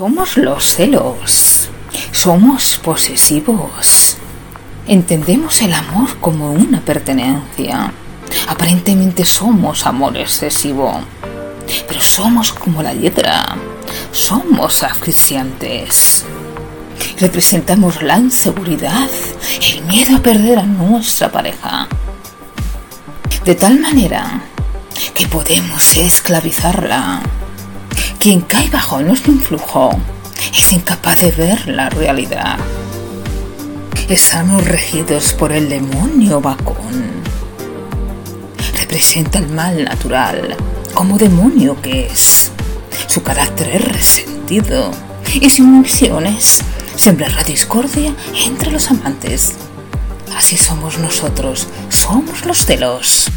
Somos los celos. Somos posesivos. Entendemos el amor como una pertenencia. Aparentemente somos amor excesivo. Pero somos como la hiedra. Somos asfixiantes. Representamos la inseguridad, el miedo a perder a nuestra pareja. De tal manera que podemos esclavizarla quien cae bajo nuestro influjo es incapaz de ver la realidad. Estamos regidos por el demonio Bacón. Representa el mal natural como demonio que es. Su carácter es resentido y su misión es sembrar la discordia entre los amantes. Así somos nosotros, somos los celos.